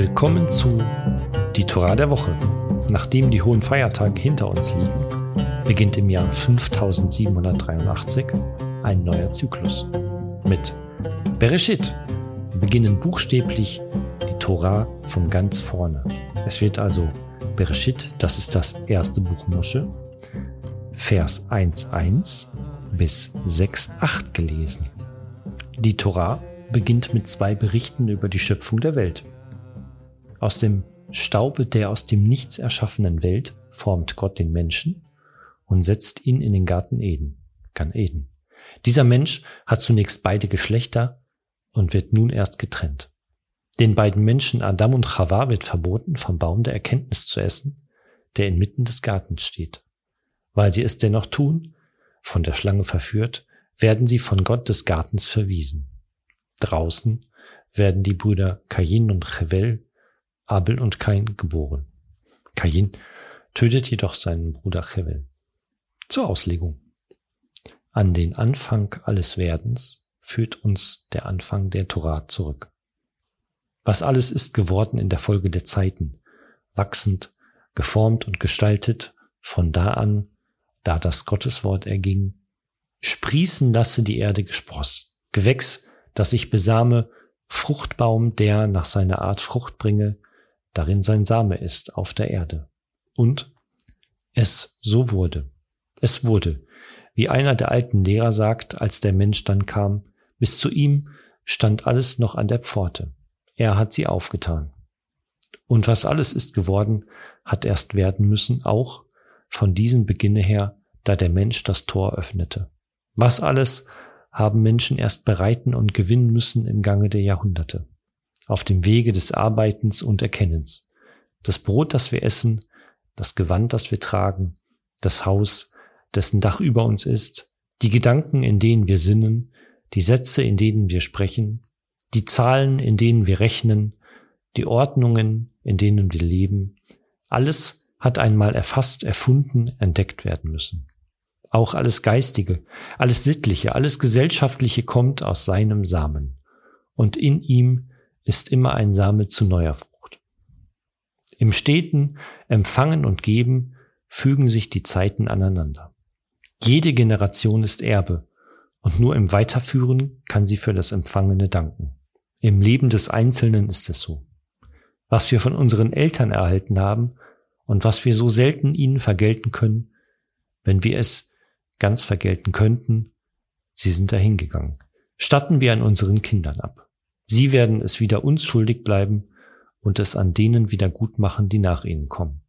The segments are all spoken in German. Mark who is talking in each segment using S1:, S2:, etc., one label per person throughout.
S1: Willkommen zu Die Torah der Woche. Nachdem die hohen Feiertage hinter uns liegen, beginnt im Jahr 5783 ein neuer Zyklus. Mit Bereshit beginnen buchstäblich die Torah von ganz vorne. Es wird also Bereshit, das ist das erste Buch Mosche, Vers 1.1 bis 6.8 gelesen. Die Torah beginnt mit zwei Berichten über die Schöpfung der Welt. Aus dem Staube der aus dem Nichts erschaffenen Welt formt Gott den Menschen und setzt ihn in den Garten Eden, Gan Eden. Dieser Mensch hat zunächst beide Geschlechter und wird nun erst getrennt. Den beiden Menschen Adam und Chava wird verboten, vom Baum der Erkenntnis zu essen, der inmitten des Gartens steht. Weil sie es dennoch tun, von der Schlange verführt, werden sie von Gott des Gartens verwiesen. Draußen werden die Brüder Kain und Chevel Abel und Kain geboren. Kain tötet jedoch seinen Bruder Chevel. Zur Auslegung. An den Anfang alles Werdens führt uns der Anfang der Torah zurück. Was alles ist geworden in der Folge der Zeiten, wachsend, geformt und gestaltet, von da an, da das Gotteswort erging, sprießen lasse die Erde gespross, Gewächs, das sich besame, Fruchtbaum, der nach seiner Art Frucht bringe, darin sein Same ist auf der Erde. Und es so wurde. Es wurde, wie einer der alten Lehrer sagt, als der Mensch dann kam, bis zu ihm stand alles noch an der Pforte. Er hat sie aufgetan. Und was alles ist geworden, hat erst werden müssen, auch von diesem Beginne her, da der Mensch das Tor öffnete. Was alles haben Menschen erst bereiten und gewinnen müssen im Gange der Jahrhunderte auf dem Wege des Arbeitens und Erkennens. Das Brot, das wir essen, das Gewand, das wir tragen, das Haus, dessen Dach über uns ist, die Gedanken, in denen wir sinnen, die Sätze, in denen wir sprechen, die Zahlen, in denen wir rechnen, die Ordnungen, in denen wir leben, alles hat einmal erfasst, erfunden, entdeckt werden müssen. Auch alles Geistige, alles Sittliche, alles Gesellschaftliche kommt aus seinem Samen. Und in ihm ist immer ein Same zu neuer Frucht. Im steten Empfangen und Geben fügen sich die Zeiten aneinander. Jede Generation ist Erbe und nur im Weiterführen kann sie für das Empfangene danken. Im Leben des Einzelnen ist es so. Was wir von unseren Eltern erhalten haben und was wir so selten ihnen vergelten können, wenn wir es ganz vergelten könnten, sie sind dahingegangen. Statten wir an unseren Kindern ab. Sie werden es wieder uns schuldig bleiben und es an denen wieder gut machen, die nach ihnen kommen.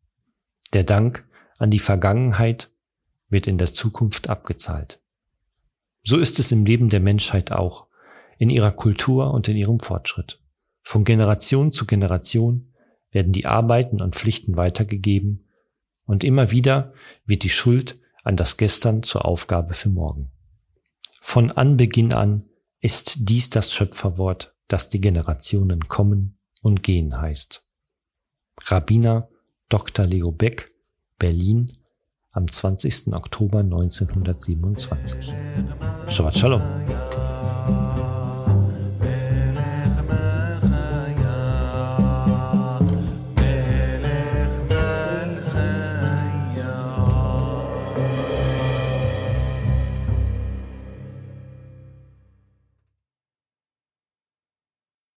S1: Der Dank an die Vergangenheit wird in der Zukunft abgezahlt. So ist es im Leben der Menschheit auch, in ihrer Kultur und in ihrem Fortschritt. Von Generation zu Generation werden die Arbeiten und Pflichten weitergegeben und immer wieder wird die Schuld an das Gestern zur Aufgabe für morgen. Von Anbeginn an ist dies das Schöpferwort das die Generationen kommen und gehen heißt. Rabbiner Dr. Leo Beck, Berlin, am 20. Oktober 1927. Shabbat Shalom.